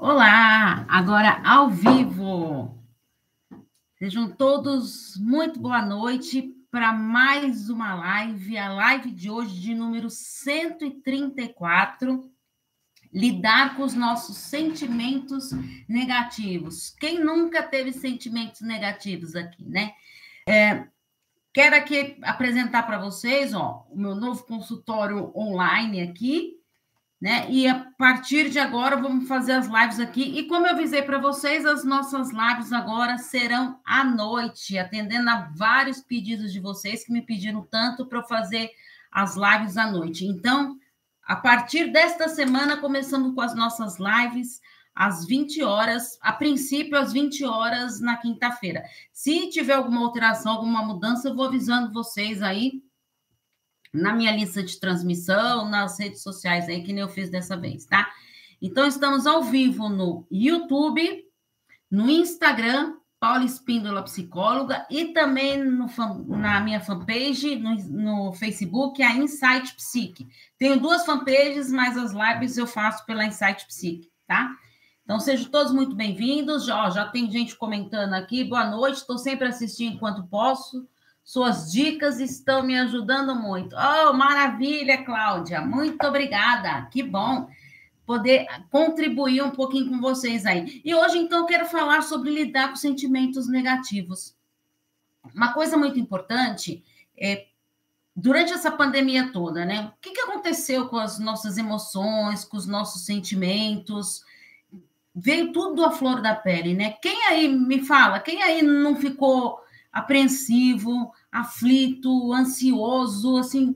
Olá, agora ao vivo. Sejam todos muito boa noite para mais uma live, a live de hoje de número 134. Lidar com os nossos sentimentos negativos. Quem nunca teve sentimentos negativos aqui, né? É, quero aqui apresentar para vocês ó, o meu novo consultório online aqui, né? E a partir de agora vamos fazer as lives aqui. E como eu avisei para vocês, as nossas lives agora serão à noite, atendendo a vários pedidos de vocês que me pediram tanto para fazer as lives à noite. Então, a partir desta semana, começamos com as nossas lives às 20 horas, a princípio às 20 horas na quinta-feira. Se tiver alguma alteração, alguma mudança, eu vou avisando vocês aí na minha lista de transmissão, nas redes sociais aí, que nem eu fiz dessa vez, tá? Então, estamos ao vivo no YouTube, no Instagram, Paula Espíndola Psicóloga, e também no, na minha fanpage, no, no Facebook, a Insight Psique. Tenho duas fanpages, mas as lives eu faço pela Insight Psique, tá? Então, sejam todos muito bem-vindos. Já, já tem gente comentando aqui. Boa noite, estou sempre assistindo enquanto posso. Suas dicas estão me ajudando muito. Oh, maravilha, Cláudia. Muito obrigada. Que bom poder contribuir um pouquinho com vocês aí. E hoje, então, quero falar sobre lidar com sentimentos negativos. Uma coisa muito importante é durante essa pandemia toda, né? O que, que aconteceu com as nossas emoções, com os nossos sentimentos? Veio tudo à flor da pele, né? Quem aí me fala? Quem aí não ficou apreensivo, aflito, ansioso, assim,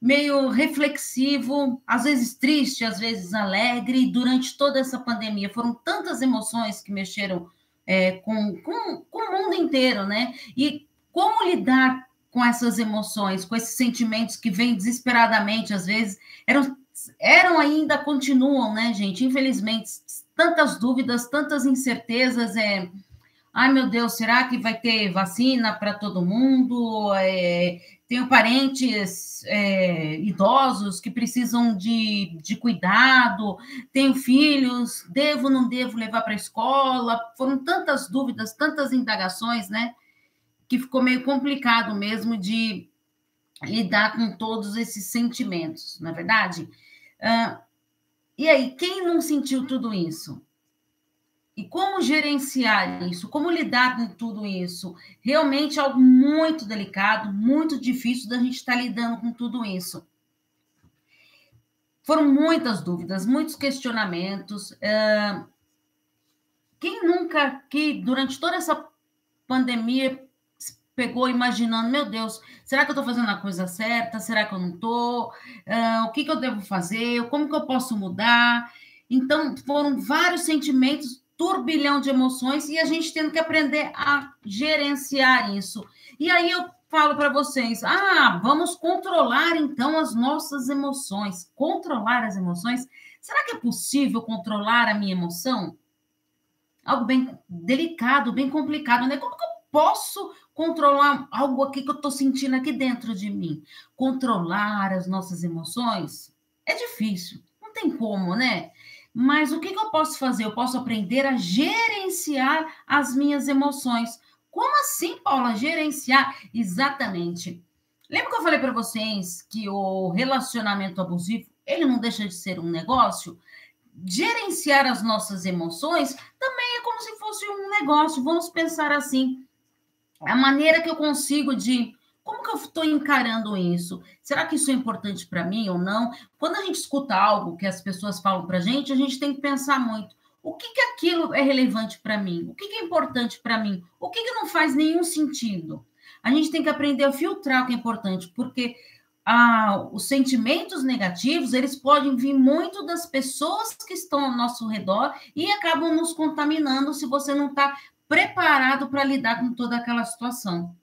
meio reflexivo, às vezes triste, às vezes alegre, durante toda essa pandemia. Foram tantas emoções que mexeram é, com, com, com o mundo inteiro, né? E como lidar com essas emoções, com esses sentimentos que vêm desesperadamente, às vezes, eram, eram ainda, continuam, né, gente? Infelizmente, tantas dúvidas, tantas incertezas, é, Ai, meu Deus, será que vai ter vacina para todo mundo? É, tenho parentes é, idosos que precisam de, de cuidado, tenho filhos, devo, não devo levar para a escola? Foram tantas dúvidas, tantas indagações, né? Que ficou meio complicado mesmo de lidar com todos esses sentimentos, não é verdade? Ah, e aí, quem não sentiu tudo isso? E como gerenciar isso? Como lidar com tudo isso? Realmente é algo muito delicado, muito difícil da gente estar lidando com tudo isso. Foram muitas dúvidas, muitos questionamentos. Quem nunca que durante toda essa pandemia pegou imaginando, meu Deus, será que eu estou fazendo a coisa certa? Será que eu não estou? o que, que eu devo fazer? Como que eu posso mudar? Então, foram vários sentimentos turbilhão de emoções e a gente tendo que aprender a gerenciar isso. E aí eu falo para vocês: ah, vamos controlar então as nossas emoções. Controlar as emoções? Será que é possível controlar a minha emoção? Algo bem delicado, bem complicado, né? Como que eu posso controlar algo aqui que eu estou sentindo aqui dentro de mim? Controlar as nossas emoções? É difícil, não tem como, né? Mas o que, que eu posso fazer? Eu posso aprender a gerenciar as minhas emoções. Como assim, Paula? Gerenciar? Exatamente. Lembra que eu falei para vocês que o relacionamento abusivo, ele não deixa de ser um negócio? Gerenciar as nossas emoções também é como se fosse um negócio. Vamos pensar assim. A maneira que eu consigo de eu estou encarando isso? Será que isso é importante para mim ou não? Quando a gente escuta algo que as pessoas falam para a gente, a gente tem que pensar muito. O que, que aquilo é relevante para mim? O que, que é importante para mim? O que, que não faz nenhum sentido? A gente tem que aprender a filtrar o que é importante, porque ah, os sentimentos negativos eles podem vir muito das pessoas que estão ao nosso redor e acabam nos contaminando se você não está preparado para lidar com toda aquela situação.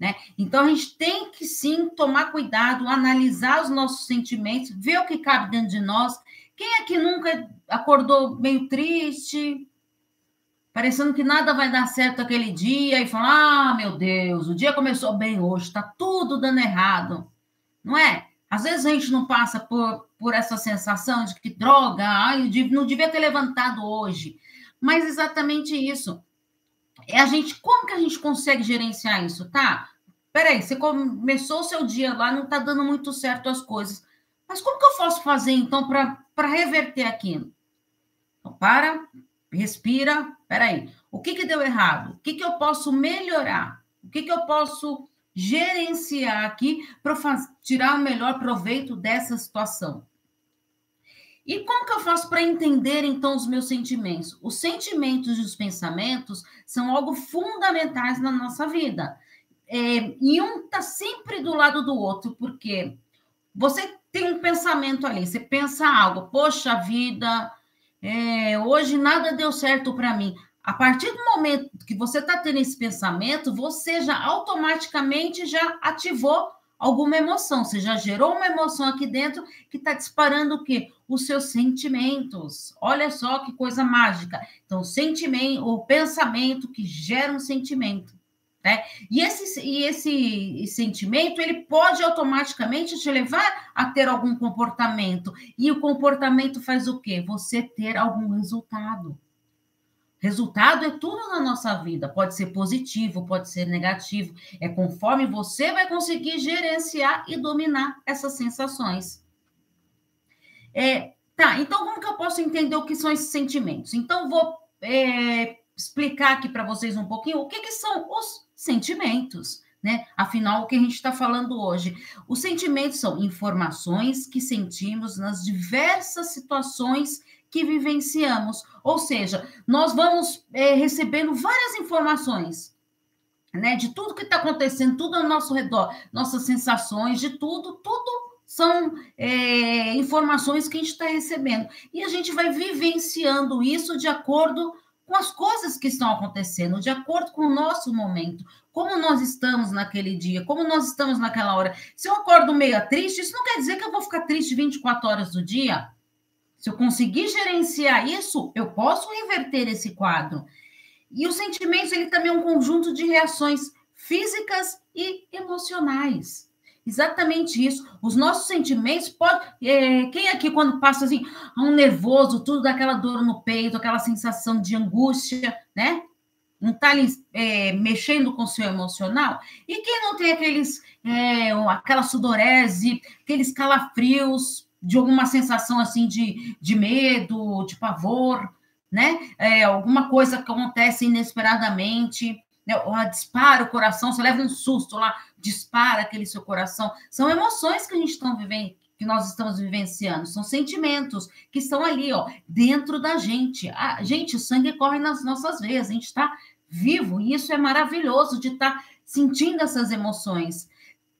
Né? Então, a gente tem que sim tomar cuidado, analisar os nossos sentimentos, ver o que cabe dentro de nós. Quem é que nunca acordou meio triste, parecendo que nada vai dar certo aquele dia, e fala: Ah, meu Deus, o dia começou bem hoje, está tudo dando errado, não é? Às vezes a gente não passa por, por essa sensação de que droga, ai, não devia ter levantado hoje. Mas exatamente isso. É a gente, como que a gente consegue gerenciar isso, tá? Peraí, você começou o seu dia lá, não tá dando muito certo as coisas. Mas como que eu posso fazer, então, para reverter aquilo? Então, para, respira, peraí. O que, que deu errado? O que, que eu posso melhorar? O que, que eu posso gerenciar aqui para tirar o melhor proveito dessa situação. E como que eu faço para entender então os meus sentimentos? Os sentimentos e os pensamentos são algo fundamentais na nossa vida. É, e um está sempre do lado do outro, porque você tem um pensamento ali, você pensa algo, poxa vida, é, hoje nada deu certo para mim. A partir do momento que você está tendo esse pensamento, você já automaticamente já ativou alguma emoção, você já gerou uma emoção aqui dentro que está disparando o quê? Os seus sentimentos. Olha só que coisa mágica. Então, sentimento, o pensamento que gera um sentimento. Né? E, esse, e esse sentimento ele pode automaticamente te levar a ter algum comportamento. E o comportamento faz o quê? Você ter algum resultado. Resultado é tudo na nossa vida, pode ser positivo, pode ser negativo, é conforme você vai conseguir gerenciar e dominar essas sensações. É, tá, então como que eu posso entender o que são esses sentimentos? Então, vou é, explicar aqui para vocês um pouquinho o que, que são os sentimentos. Né? Afinal, o que a gente está falando hoje? Os sentimentos são informações que sentimos nas diversas situações que vivenciamos. Ou seja, nós vamos é, recebendo várias informações, né? De tudo que está acontecendo, tudo ao nosso redor, nossas sensações, de tudo, tudo são é, informações que a gente está recebendo. E a gente vai vivenciando isso de acordo com as coisas que estão acontecendo, de acordo com o nosso momento, como nós estamos naquele dia, como nós estamos naquela hora. Se eu acordo meio triste, isso não quer dizer que eu vou ficar triste 24 horas do dia. Se eu conseguir gerenciar isso, eu posso inverter esse quadro. E os sentimentos, ele também é um conjunto de reações físicas e emocionais. Exatamente isso. Os nossos sentimentos pode. É, quem aqui, quando passa assim, um nervoso, tudo daquela dor no peito, aquela sensação de angústia, né? Não está é, mexendo com o seu emocional? E quem não tem aqueles, é, aquela sudorese, aqueles calafrios, de alguma sensação assim de, de medo, de pavor, né? É, alguma coisa que acontece inesperadamente, né? Ou dispara o coração, você leva um susto lá, dispara aquele seu coração. São emoções que a gente está vivendo, que nós estamos vivenciando, são sentimentos que estão ali, ó, dentro da gente. A, gente, o sangue corre nas nossas veias, a gente está vivo, e isso é maravilhoso de estar tá sentindo essas emoções.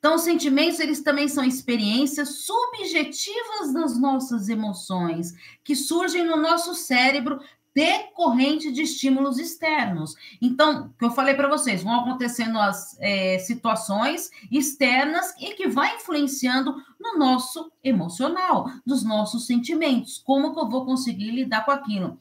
Então, os sentimentos, eles também são experiências subjetivas das nossas emoções, que surgem no nosso cérebro decorrente de estímulos externos. Então, que eu falei para vocês, vão acontecendo as é, situações externas e que vai influenciando no nosso emocional, nos nossos sentimentos. Como que eu vou conseguir lidar com aquilo?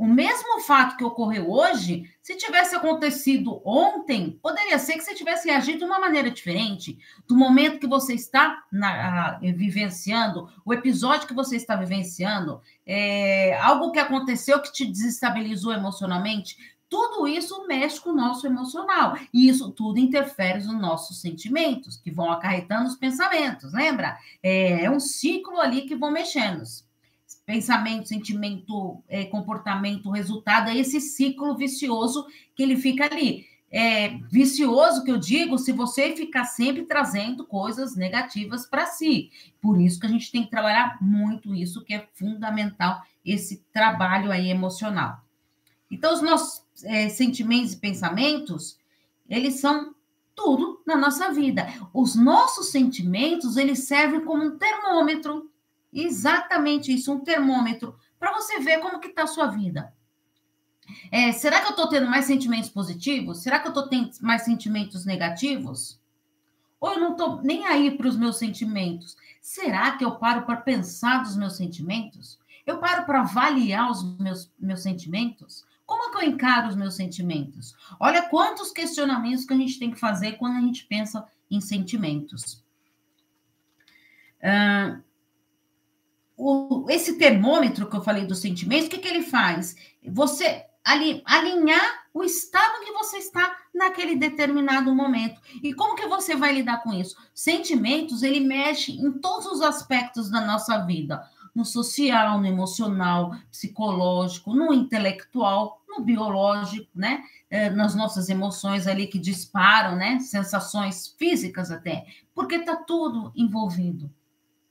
O mesmo fato que ocorreu hoje, se tivesse acontecido ontem, poderia ser que você tivesse reagido de uma maneira diferente. Do momento que você está na, vivenciando, o episódio que você está vivenciando, é, algo que aconteceu que te desestabilizou emocionalmente, tudo isso mexe com o nosso emocional. E isso tudo interfere nos nossos sentimentos, que vão acarretando os pensamentos, lembra? É, é um ciclo ali que vão mexendo pensamento, sentimento, é, comportamento, resultado, é esse ciclo vicioso que ele fica ali. É, vicioso que eu digo se você ficar sempre trazendo coisas negativas para si. Por isso que a gente tem que trabalhar muito isso, que é fundamental, esse trabalho aí emocional. Então, os nossos é, sentimentos e pensamentos, eles são tudo na nossa vida. Os nossos sentimentos, eles servem como um termômetro Exatamente isso, um termômetro, para você ver como que está a sua vida. É, será que eu estou tendo mais sentimentos positivos? Será que eu estou tendo mais sentimentos negativos? Ou eu não estou nem aí para os meus sentimentos? Será que eu paro para pensar dos meus sentimentos? Eu paro para avaliar os meus, meus sentimentos? Como é que eu encaro os meus sentimentos? Olha quantos questionamentos que a gente tem que fazer quando a gente pensa em sentimentos. Uh, o, esse termômetro que eu falei dos sentimentos, o que, que ele faz? Você ali, alinhar o estado que você está naquele determinado momento. E como que você vai lidar com isso? Sentimentos, ele mexe em todos os aspectos da nossa vida. No social, no emocional, psicológico, no intelectual, no biológico, né? É, nas nossas emoções ali que disparam, né? Sensações físicas até. Porque está tudo envolvido,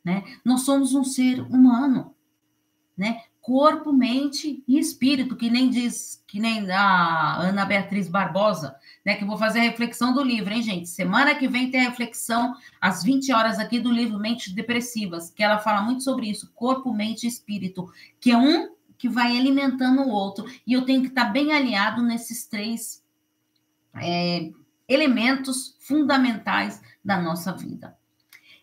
né? Nós somos um ser humano, né? corpo, mente e espírito, que nem diz, que nem a Ana Beatriz Barbosa, né? Que vou fazer a reflexão do livro, hein, gente? Semana que vem tem a reflexão às 20 horas aqui do livro Mentes Depressivas, que ela fala muito sobre isso, corpo, mente e espírito, que é um que vai alimentando o outro. E eu tenho que estar bem alinhado nesses três é, elementos fundamentais da nossa vida.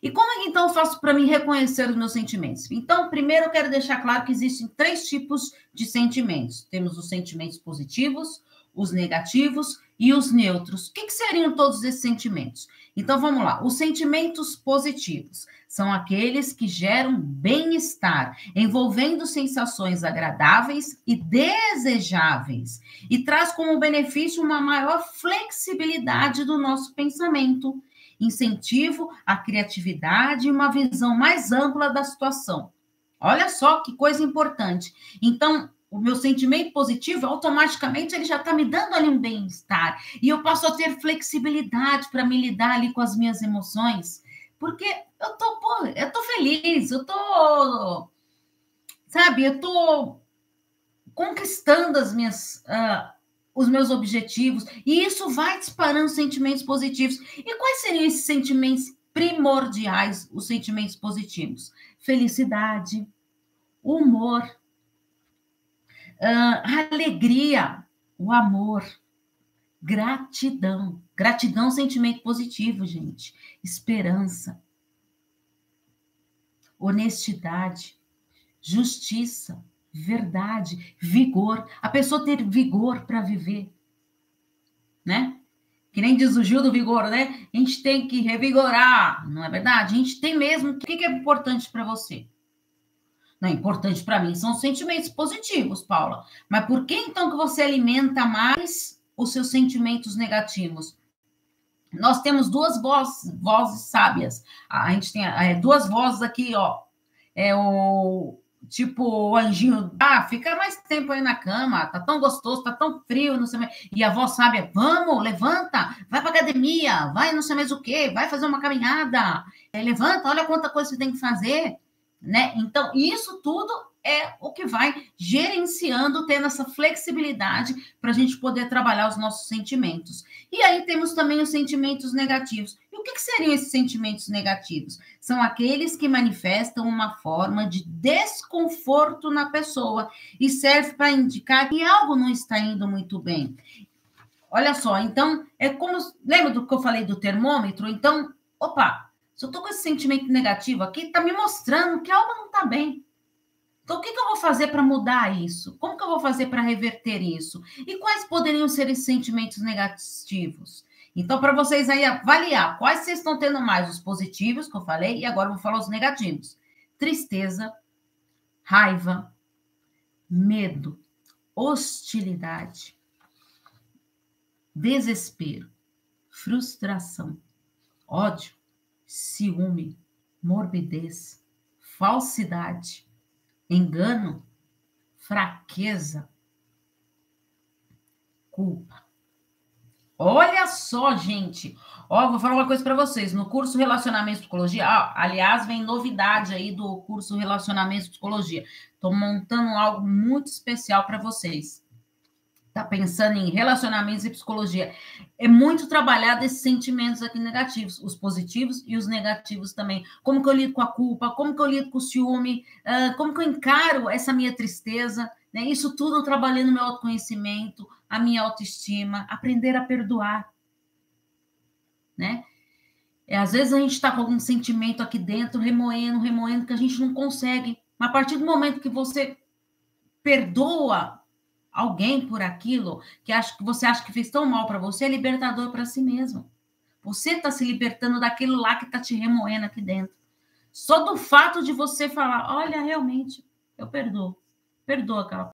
E como é que então eu faço para me reconhecer os meus sentimentos? Então, primeiro eu quero deixar claro que existem três tipos de sentimentos. Temos os sentimentos positivos, os negativos e os neutros. O que, que seriam todos esses sentimentos? Então vamos lá. Os sentimentos positivos são aqueles que geram bem-estar, envolvendo sensações agradáveis e desejáveis, e traz como benefício uma maior flexibilidade do nosso pensamento incentivo à criatividade e uma visão mais ampla da situação. Olha só que coisa importante. Então, o meu sentimento positivo, automaticamente ele já está me dando ali um bem-estar. E eu passo a ter flexibilidade para me lidar ali com as minhas emoções. Porque eu tô, pô, eu tô feliz, eu tô, sabe, eu tô conquistando as minhas, uh, os meus objetivos, e isso vai disparando sentimentos positivos. E quais seriam esses sentimentos primordiais, os sentimentos positivos? Felicidade, humor, uh, alegria, o amor, gratidão. Gratidão é sentimento positivo, gente. Esperança, honestidade, justiça, verdade, vigor, a pessoa ter vigor para viver, né? Que nem diz o Gil do Vigor, né? A gente tem que revigorar, não é verdade? A gente tem mesmo. O que é importante para você? Não é importante para mim, são sentimentos positivos, Paula. Mas por que então que você alimenta mais os seus sentimentos negativos? Nós temos duas vozes, vozes sábias. A gente tem é, duas vozes aqui, ó. É o tipo, o anjinho, ah, fica mais tempo aí na cama, tá tão gostoso, tá tão frio, não sei mais. E a avó sabe, vamos, levanta, vai pra academia, vai não sei mais o quê, vai fazer uma caminhada, é, levanta, olha quanta coisa você tem que fazer, né? Então, isso tudo é o que vai gerenciando, tendo essa flexibilidade para a gente poder trabalhar os nossos sentimentos. E aí temos também os sentimentos negativos. E o que, que seriam esses sentimentos negativos? São aqueles que manifestam uma forma de desconforto na pessoa e serve para indicar que algo não está indo muito bem. Olha só, então, é como. Lembra do que eu falei do termômetro? Então, opa, se eu estou com esse sentimento negativo aqui, está me mostrando que algo não está bem. Então, o que, que eu vou fazer para mudar isso? Como que eu vou fazer para reverter isso? E quais poderiam ser esses sentimentos negativos? Então, para vocês aí avaliar quais vocês estão tendo mais, os positivos que eu falei, e agora eu vou falar os negativos: tristeza, raiva, medo, hostilidade, desespero, frustração, ódio, ciúme, morbidez, falsidade engano, fraqueza, culpa. Olha só, gente. Ó, vou falar uma coisa para vocês. No curso Relacionamento Psicologia, ó, aliás, vem novidade aí do curso Relacionamento Psicologia. Estou montando algo muito especial para vocês está pensando em relacionamentos e psicologia, é muito trabalhado esses sentimentos aqui negativos, os positivos e os negativos também. Como que eu lido com a culpa, como que eu lido com o ciúme, uh, como que eu encaro essa minha tristeza, né? Isso tudo trabalhando meu autoconhecimento, a minha autoestima, aprender a perdoar, né? É, às vezes a gente está com algum sentimento aqui dentro, remoendo, remoendo, que a gente não consegue. Mas a partir do momento que você perdoa alguém por aquilo que, acha, que você acha que fez tão mal para você, é libertador para si mesmo. Você está se libertando daquilo lá que está te remoendo aqui dentro. Só do fato de você falar, olha, realmente, eu perdoo, perdoo aquela